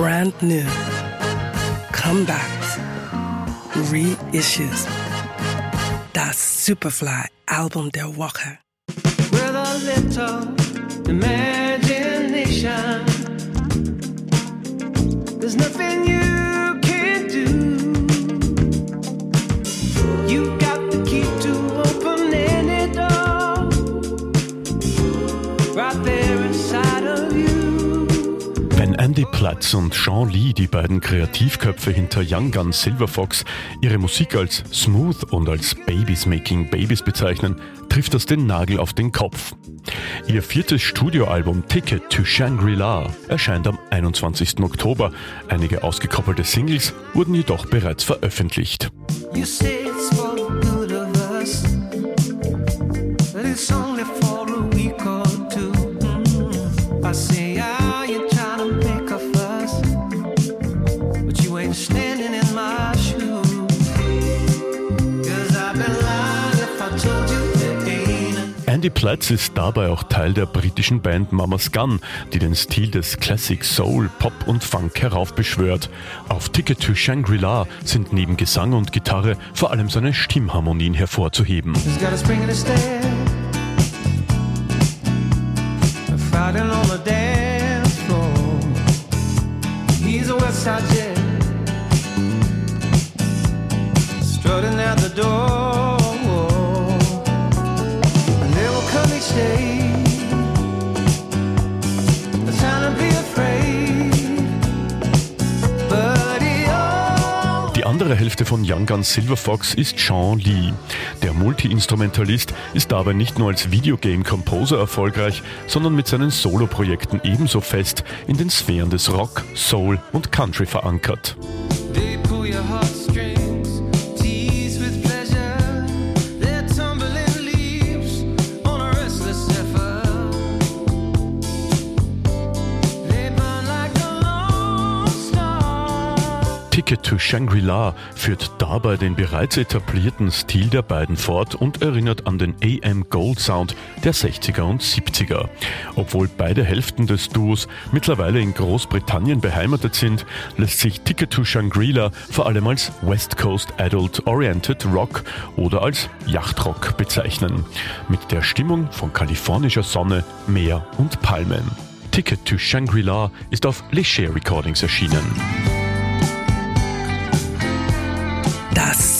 brand new, comebacks, reissues. That Superfly Album der Woche. With a little imagination, there's nothing you can't do. You got the key to open any door, right there Andy Platz und Sean Lee, die beiden Kreativköpfe hinter Young Gun Silver Fox, ihre Musik als smooth und als Babies Making Babies bezeichnen, trifft das den Nagel auf den Kopf. Ihr viertes Studioalbum Ticket to Shangri-La erscheint am 21. Oktober. Einige ausgekoppelte Singles wurden jedoch bereits veröffentlicht. You say it's Andy Platz ist dabei auch Teil der britischen Band Mama's Gun, die den Stil des Classic Soul, Pop und Funk heraufbeschwört. Auf Ticket to Shangri-La sind neben Gesang und Gitarre vor allem seine Stimmharmonien hervorzuheben. He's got a spring andere Hälfte von Young Guns Silver Fox ist Sean Lee. Der Multi-Instrumentalist ist dabei nicht nur als Videogame-Composer erfolgreich, sondern mit seinen Soloprojekten ebenso fest in den Sphären des Rock, Soul und Country verankert. Ticket to Shangri-La führt dabei den bereits etablierten Stil der beiden fort und erinnert an den AM Gold Sound der 60er und 70er. Obwohl beide Hälften des Duos mittlerweile in Großbritannien beheimatet sind, lässt sich Ticket to Shangri-La vor allem als West Coast Adult Oriented Rock oder als Yachtrock bezeichnen. Mit der Stimmung von kalifornischer Sonne, Meer und Palmen. Ticket to Shangri-La ist auf Leger Recordings erschienen.